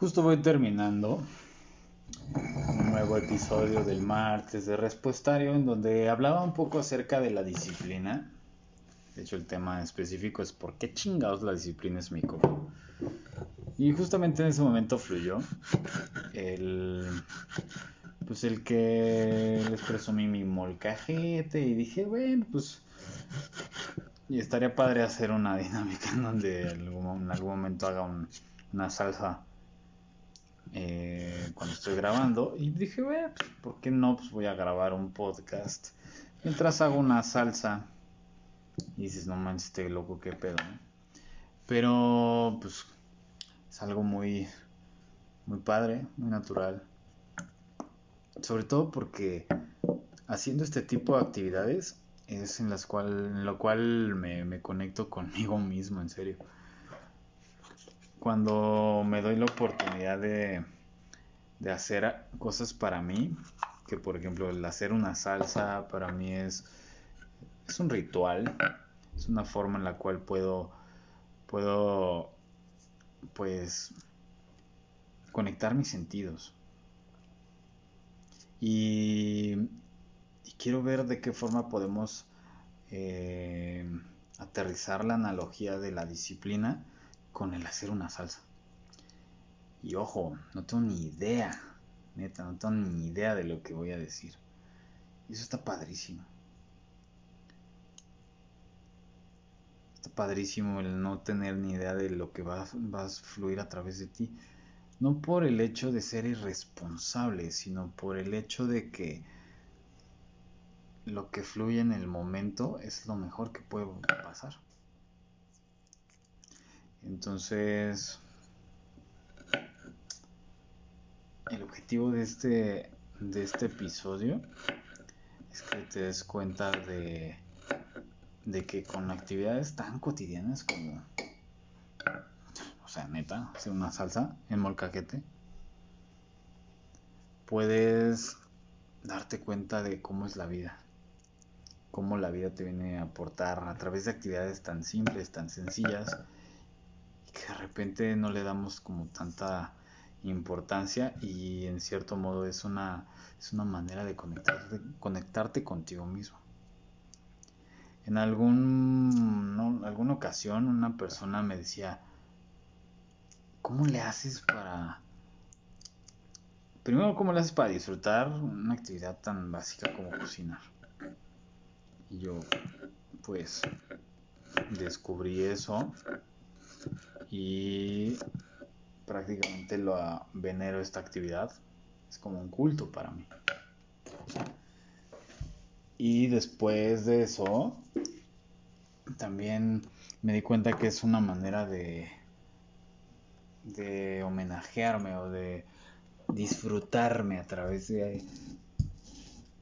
Justo voy terminando un nuevo episodio del martes de Respuestario en donde hablaba un poco acerca de la disciplina. De hecho, el tema específico es por qué chingados la disciplina es mi. Y justamente en ese momento fluyó el, pues el que les presumí mi molcajete y dije, bueno, pues y estaría padre hacer una dinámica en donde en algún momento haga una salsa eh, cuando estoy grabando y dije, pues, ¿por qué no? Pues voy a grabar un podcast mientras hago una salsa. Y dices, no manches, este loco, qué pedo. Pero, pues, es algo muy, muy padre, muy natural. Sobre todo porque haciendo este tipo de actividades es en las cual, en lo cual me, me conecto conmigo mismo, en serio cuando me doy la oportunidad de, de hacer cosas para mí, que por ejemplo el hacer una salsa para mí es, es un ritual, es una forma en la cual puedo, puedo pues conectar mis sentidos. Y, quiero ver de qué forma podemos eh, aterrizar la analogía de la disciplina con el hacer una salsa. Y ojo, no tengo ni idea, neta, no tengo ni idea de lo que voy a decir. Eso está padrísimo. Está padrísimo el no tener ni idea de lo que va, va a fluir a través de ti. No por el hecho de ser irresponsable, sino por el hecho de que lo que fluye en el momento es lo mejor que puede pasar. Entonces, el objetivo de este, de este episodio es que te des cuenta de, de que con actividades tan cotidianas como, o sea, neta, hacer una salsa en molcajete, puedes darte cuenta de cómo es la vida, cómo la vida te viene a aportar a través de actividades tan simples, tan sencillas, que de repente no le damos como tanta importancia y en cierto modo es una, es una manera de conectarte, conectarte contigo mismo. En algún, alguna ocasión una persona me decía, ¿cómo le haces para... Primero, ¿cómo le haces para disfrutar una actividad tan básica como cocinar? Y yo, pues, descubrí eso y prácticamente lo venero esta actividad. Es como un culto para mí. Y después de eso, también me di cuenta que es una manera de, de homenajearme o de disfrutarme a través de,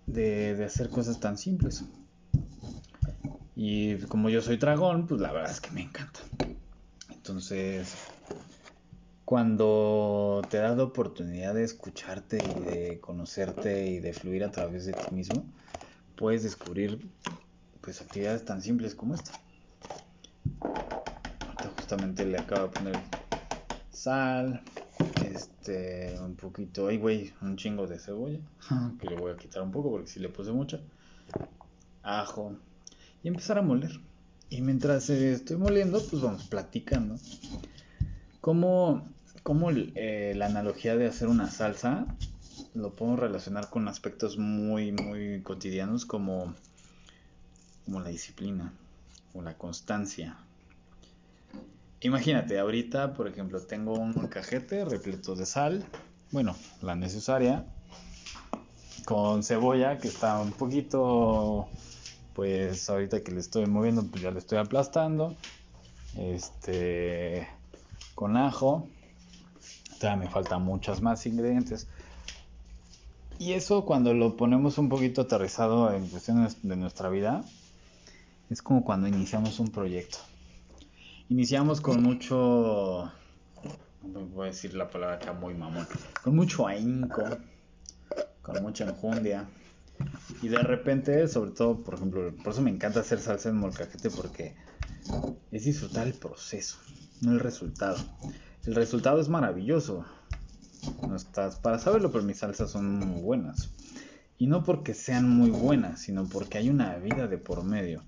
de, de hacer cosas tan simples. Y como yo soy dragón, pues la verdad es que me encanta. Entonces, cuando te das la oportunidad de escucharte y de conocerte y de fluir a través de ti mismo, puedes descubrir pues actividades tan simples como esta. Ahorita justamente le acabo de poner sal, este, un poquito, ay güey, un chingo de cebolla, que le voy a quitar un poco porque si le puse mucha, ajo y empezar a moler. Y mientras estoy moliendo, pues vamos platicando. ¿Cómo, cómo eh, la analogía de hacer una salsa lo podemos relacionar con aspectos muy, muy cotidianos como, como la disciplina o la constancia? Imagínate, ahorita, por ejemplo, tengo un cajete repleto de sal, bueno, la necesaria, con cebolla que está un poquito pues ahorita que le estoy moviendo, pues ya le estoy aplastando. Este, con ajo. Todavía me faltan muchas más ingredientes. Y eso cuando lo ponemos un poquito aterrizado en cuestiones de nuestra vida, es como cuando iniciamos un proyecto. Iniciamos con mucho, no voy a decir la palabra acá muy mamón, con mucho ahínco, con mucha enjundia, y de repente, sobre todo, por ejemplo, por eso me encanta hacer salsa en molcajete porque es disfrutar el proceso, no el resultado. El resultado es maravilloso, no estás para saberlo, pero mis salsas son muy buenas. Y no porque sean muy buenas, sino porque hay una vida de por medio.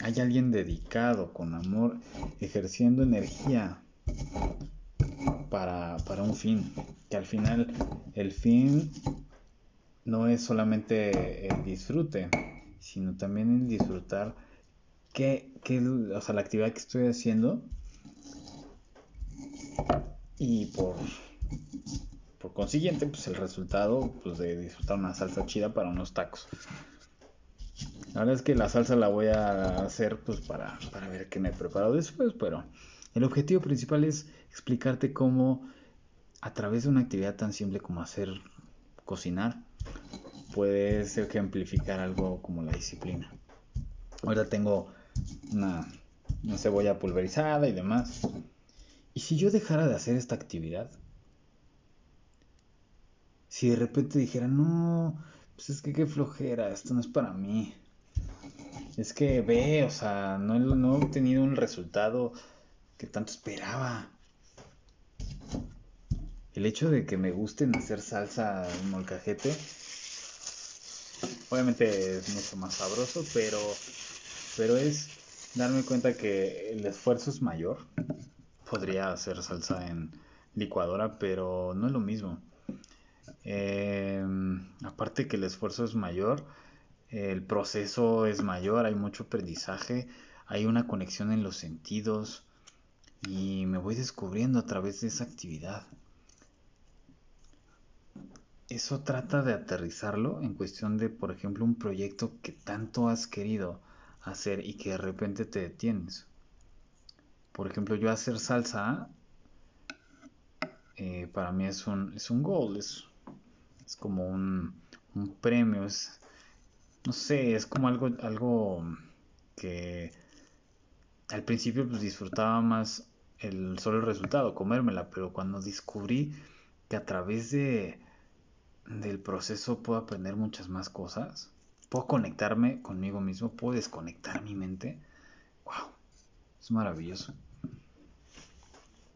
Hay alguien dedicado, con amor, ejerciendo energía para, para un fin. Que al final el fin no es solamente el disfrute, sino también el disfrutar que, o sea, la actividad que estoy haciendo y por, por consiguiente, pues el resultado pues, de disfrutar una salsa chida para unos tacos. La verdad es que la salsa la voy a hacer pues para, para ver qué me preparo después, pero el objetivo principal es explicarte cómo a través de una actividad tan simple como hacer cocinar, puedes ejemplificar algo como la disciplina. Ahora tengo una, cebolla pulverizada y demás. ¿Y si yo dejara de hacer esta actividad? Si de repente dijera, no, pues es que qué flojera, esto no es para mí. Es que ve, o sea, no, he obtenido un resultado que tanto esperaba. El hecho de que me gusten hacer salsa molcajete Obviamente es mucho más sabroso, pero, pero es darme cuenta que el esfuerzo es mayor. Podría hacer salsa en licuadora, pero no es lo mismo. Em, aparte que el esfuerzo es mayor, el proceso es mayor, hay mucho aprendizaje, hay una conexión en los sentidos y me voy descubriendo a través de esa actividad eso trata de aterrizarlo en cuestión de, por ejemplo, un proyecto que tanto has querido hacer y que de repente te detienes. Por ejemplo, yo hacer salsa, eh, para mí es un, es un goal, es, es como un, un, premio, es, no sé, es como algo, algo que al principio pues disfrutaba más el solo el resultado, comérmela, pero cuando descubrí que a través de del proceso puedo aprender muchas más cosas. Puedo conectarme conmigo mismo, puedo desconectar mi mente. ¡Wow! Es maravilloso.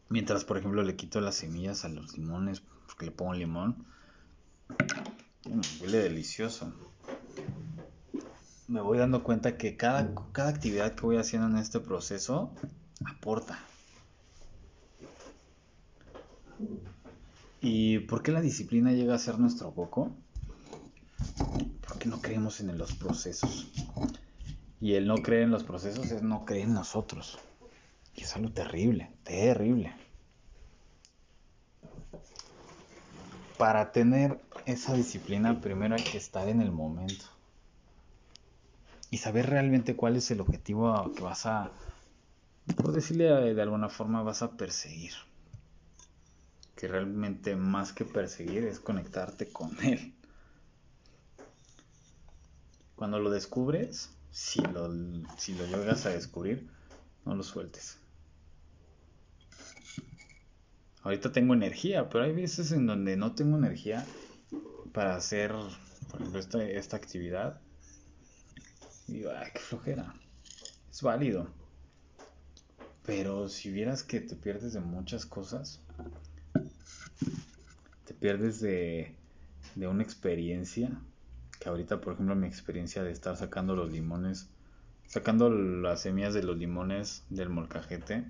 Mientras, por ejemplo, le quito las semillas a los limones, porque le pongo limón. huele delicioso. Me voy dando cuenta que cada, cada actividad que voy haciendo en este proceso aporta. ¿Y por qué la disciplina llega a ser nuestro coco? Porque no creemos en los procesos. Y el no creer en los procesos es no creer en nosotros. Y es algo terrible, terrible. Para tener esa disciplina, primero hay que estar en el momento. Y saber realmente cuál es el objetivo que vas a, por decirle de alguna forma, vas a perseguir que realmente más que perseguir es conectarte con él. Cuando lo descubres, si lo, si lo llegas a descubrir, no lo sueltes. Ahorita tengo energía, pero hay veces en donde no tengo energía para hacer, por ejemplo, esta, esta actividad. Y digo, ay, qué flojera. Es válido. Pero si vieras que te pierdes de muchas cosas, pierdes de, de una experiencia, que ahorita por ejemplo mi experiencia de estar sacando los limones, sacando las semillas de los limones del molcajete,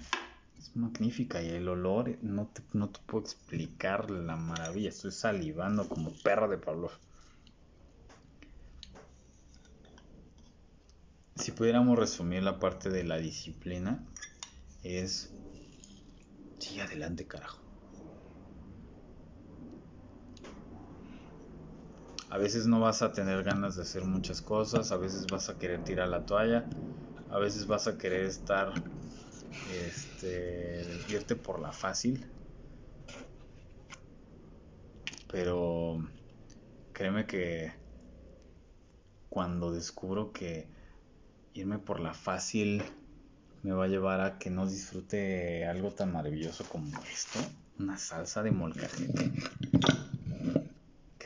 es magnífica y el olor no te, no te puedo explicar la maravilla, estoy salivando como perro de Pablo. Si pudiéramos resumir la parte de la disciplina, es... Sí, adelante, carajo. A veces no vas a tener ganas de hacer muchas cosas, a veces vas a querer tirar la toalla, a veces vas a querer estar, este, irte por la fácil. Pero créeme que cuando descubro que irme por la fácil me va a llevar a que no disfrute algo tan maravilloso como esto, una salsa de molcajete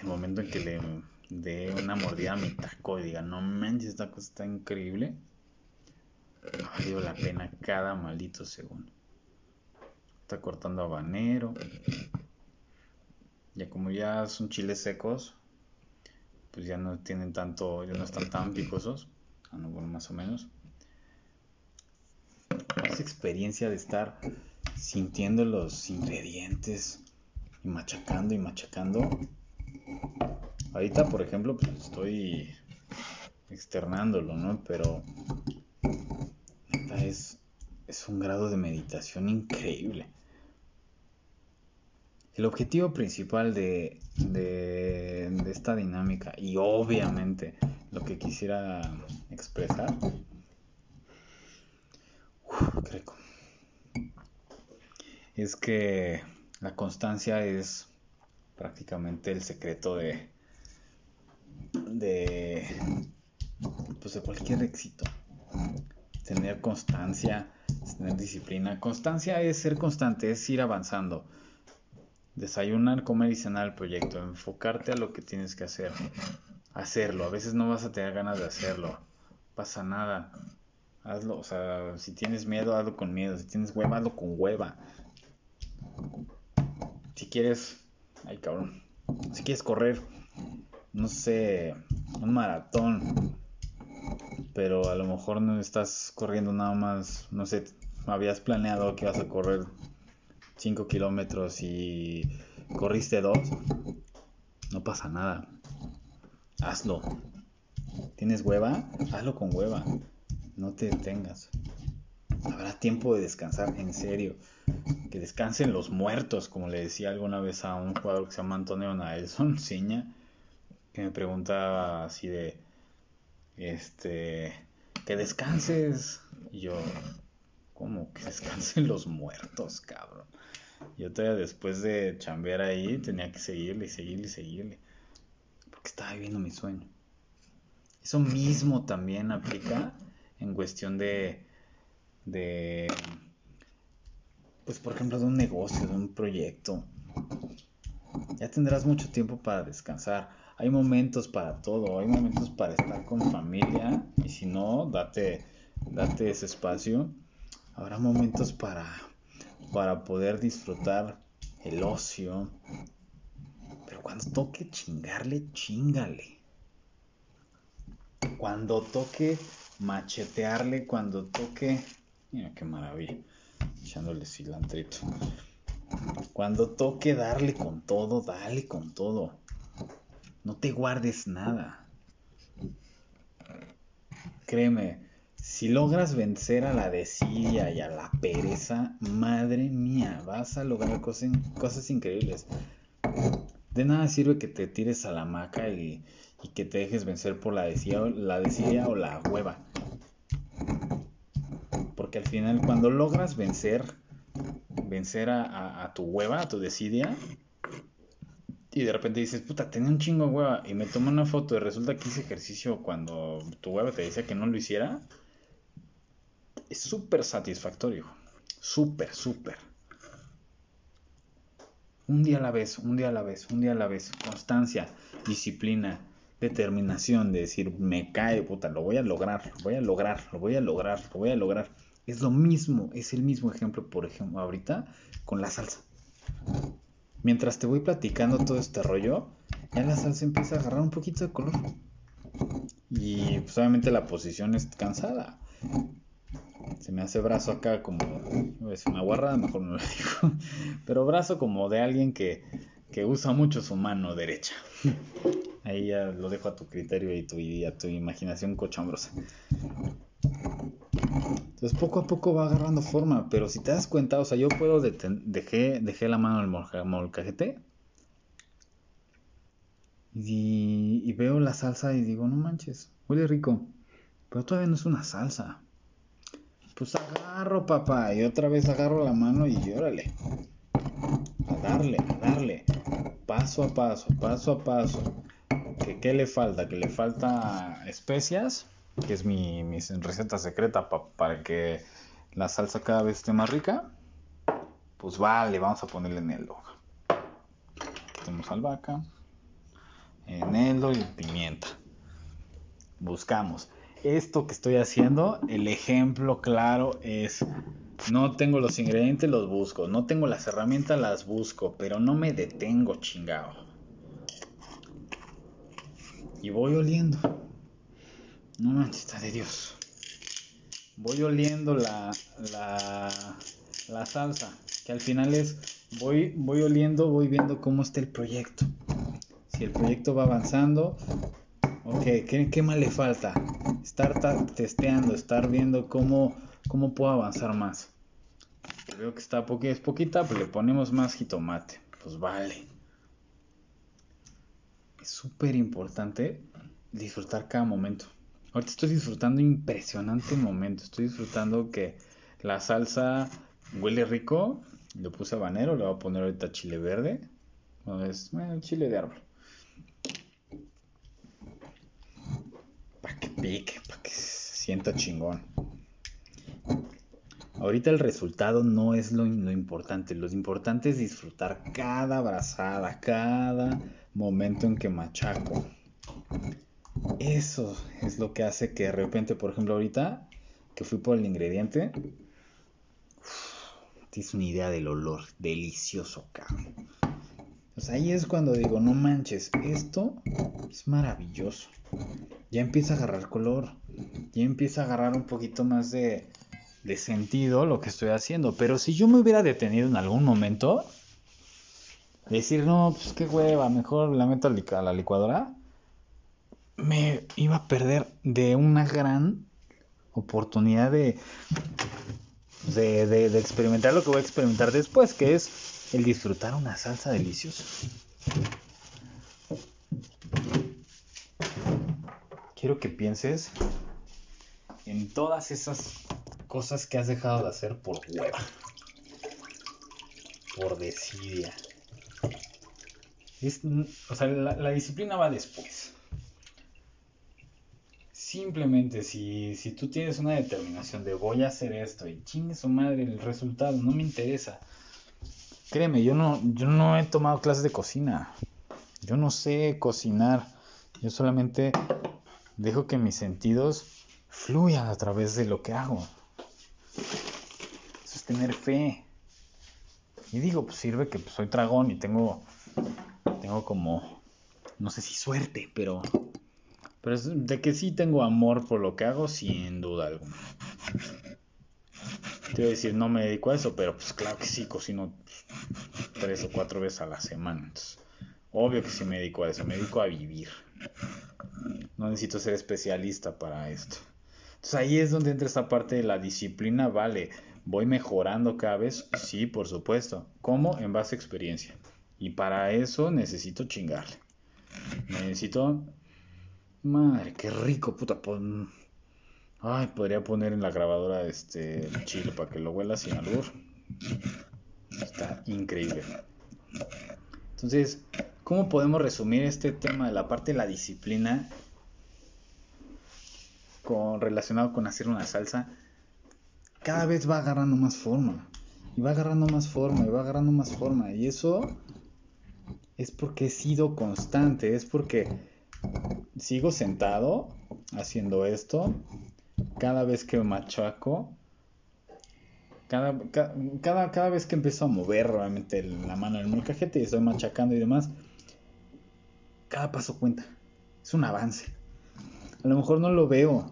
el momento en que le dé una mordida a mi taco y diga, no manches, esta cosa está increíble, ha valido la pena cada maldito segundo. Está cortando habanero, Ya como ya son chiles secos, pues ya no tienen tanto, ya no están tan picosos. Ah, no, bueno, más o menos. Esa experiencia de estar sintiendo los ingredientes y machacando y machacando. Ahorita, por ejemplo, pues estoy externándolo, ¿no? Pero es, un grado de meditación increíble. El objetivo principal de, esta dinámica y obviamente lo que quisiera expresar es que la constancia es prácticamente el secreto de de pues de cualquier éxito tener constancia tener disciplina constancia es ser constante es ir avanzando Desayunar, comer y cenar el proyecto. Enfocarte a lo que tienes que hacer. Hacerlo. A veces no vas a tener ganas de hacerlo. Pasa nada. Hazlo. O sea, si tienes miedo, hazlo con miedo. Si tienes hueva, hazlo con hueva. Si quieres... Ay, cabrón. Si quieres correr, no sé, un maratón. Pero a lo mejor no estás corriendo nada más. No sé, habías planeado que vas a correr 5 kilómetros y corriste 2, no pasa nada. Hazlo. ¿Tienes hueva? Hazlo con hueva. No te detengas. Habrá tiempo de descansar, en serio. Que descansen los muertos, como le decía alguna vez a un jugador que se llama Antonio Naelson Ciña, que me preguntaba así de, este, que descanses. Y yo, ¿cómo que descansen los muertos, cabrón? Yo todavía después de chambear ahí tenía que seguirle y seguirle y seguirle. Porque estaba viviendo mi sueño. Eso mismo también aplica en cuestión de, de, pues por ejemplo, de un negocio, de un proyecto. Ya tendrás mucho tiempo para descansar. Hay momentos para todo, hay momentos para estar con familia y si no, date, date ese espacio. Habrá momentos para para poder disfrutar el ocio. Pero cuando toque chingarle, chingale. Cuando toque machetearle, cuando toque... Mira qué maravilla. Echándole cilantrito. Cuando toque darle con todo, dale con todo. No te guardes nada. Créeme, si logras vencer a la desidia y a la pereza, madre mía, vas a lograr cosas, increíbles. De nada sirve que te tires a la hamaca y, que te dejes vencer por la desidia, la desidia o la hueva. Porque al final, cuando logras vencer, vencer a, a tu hueva, a tu desidia, y de repente dices, puta, tenía un chingo hueva, y me tomo una foto y resulta que hice ejercicio cuando tu hueva te decía que no lo hiciera es súper satisfactorio. Súper, súper. Un día a la vez, un día a la vez, un día a la vez. Constancia, disciplina, determinación de decir, me cae, puta, lo voy a lograr, lo voy a lograr, lo voy a lograr, lo voy a lograr. Es lo mismo, es el mismo ejemplo, por ejemplo, ahorita con la salsa. Mientras te voy platicando todo este rollo, ya la salsa empieza a agarrar un poquito de color. Y pues obviamente la posición es cansada se me hace brazo acá como, es una guarrada, mejor no lo digo, pero brazo como de alguien que, que usa mucho su mano derecha. Ahí ya lo dejo a tu criterio y, tu, y a tu imaginación cochambrosa. Entonces poco a poco va agarrando forma, pero si te das cuenta, o sea, yo puedo dejé, dejé la mano en el molcajete y, y veo la salsa y digo, no manches, huele rico, pero todavía no es una salsa. Pues agarro, papá. Y otra vez agarro la mano y órale. A darle, a darle. Paso a paso, paso a paso. ¿Qué, qué le falta? Que le falta especias, que es mi, receta secreta para que la salsa cada vez esté más rica. Pues vale, vamos a ponerle eneldo. Tenemos albahaca, eneldo y pimienta. Buscamos esto que estoy haciendo, el ejemplo claro es No tengo los ingredientes, los busco. No tengo las herramientas, las busco. Pero no me detengo, chingado. Y voy oliendo. No manches, de Dios. Voy oliendo la, la, la salsa. Que al final es, voy, voy oliendo, voy viendo cómo está el proyecto. Si el proyecto va avanzando, ok, ¿qué, qué más le falta? Estar testeando, estar viendo cómo, cómo puedo avanzar más. Veo que está poqu es poquita, pero le ponemos más jitomate. Pues vale. Es súper importante disfrutar cada momento. Ahorita estoy disfrutando impresionante momento. Estoy disfrutando que la salsa huele rico. Le puse habanero, le voy a poner ahorita chile verde. No es bueno, chile de árbol. Para que pique, para que se sienta chingón. Ahorita el resultado no es lo, lo, importante. Lo importante es disfrutar cada abrazada, cada momento en que machaco. Eso es lo que hace que de repente, por ejemplo, ahorita que fui por el ingrediente, tienes una idea del olor delicioso, cabrón. Ahí es cuando digo, no manches, esto es maravilloso. Ya empieza a agarrar color, ya empieza a agarrar un poquito más de, de sentido lo que estoy haciendo. Pero si yo me hubiera detenido en algún momento, decir, no, pues qué hueva, mejor la meto a la licuadora, me iba a perder de una gran oportunidad de, de, de, experimentar lo que voy a experimentar después, que es el disfrutar una salsa deliciosa. Quiero que pienses en todas esas cosas que has dejado de hacer por hueva, por desidia. o sea, la disciplina va después Simplemente si, si tú tienes una determinación de voy a hacer esto y chingue su madre el resultado, no me interesa. Créeme, yo no, yo no he tomado clases de cocina. Yo no sé cocinar. Yo solamente dejo que mis sentidos fluyan a través de lo que hago. Eso es tener fe. Y digo, pues sirve que pues, soy dragón y tengo, tengo como, no sé si suerte, pero pero de que sí tengo amor por lo que hago, sin duda alguna. Te voy a decir, no me dedico a eso, pero pues claro que sí, cocino tres o cuatro veces a la semana. obvio que sí me dedico a eso, me dedico a vivir. No necesito ser especialista para esto. Entonces ahí es donde entra esta parte de la disciplina, vale, voy mejorando cada vez, sí, por supuesto. ¿Cómo? En base a experiencia. Y para eso necesito chingarle. Necesito Madre, qué rico, puta. Ay, podría poner en la grabadora este chile para que lo huela sin albur. Está increíble. Entonces, ¿cómo podemos resumir este tema de la parte de la disciplina con, relacionado con hacer una salsa? Cada vez va agarrando más forma. Y va agarrando más forma, y va agarrando más forma. Y eso es porque he sido constante, es porque sigo sentado haciendo esto. Cada vez que machaco, cada, cada, cada vez que empiezo a mover realmente la mano en el molcajete y estoy machacando y demás, cada paso cuenta. Es un avance. A lo mejor no lo veo.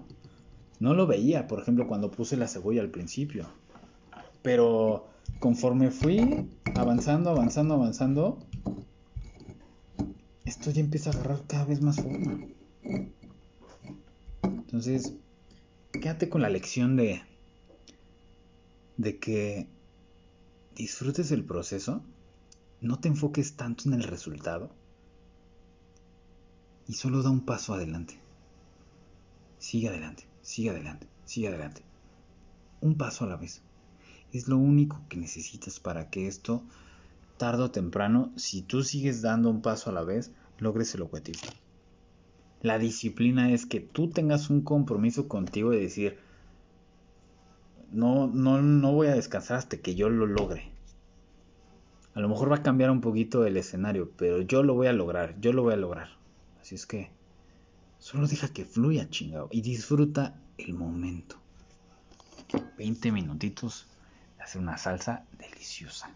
No lo veía, por ejemplo, cuando puse la cebolla al principio. Pero conforme fui avanzando, avanzando, avanzando, esto ya empieza a agarrar cada vez más forma. Entonces, quédate con la lección de, de que disfrutes el proceso, no te enfoques tanto en el resultado y solo da un paso adelante. Sigue adelante, sigue adelante, sigue adelante. Un paso a la vez. Es lo único que necesitas para que esto, tarde o temprano, si tú sigues dando un paso a la vez, logres el objetivo. La disciplina es que tú tengas un compromiso contigo de decir, no, no, no voy a descansar hasta que yo lo logre. A lo mejor va a cambiar un poquito el escenario, pero yo lo voy a lograr, yo lo voy a lograr. Así es que solo deja que fluya, chingado, y disfruta el momento. 20 minutitos hacer una salsa deliciosa.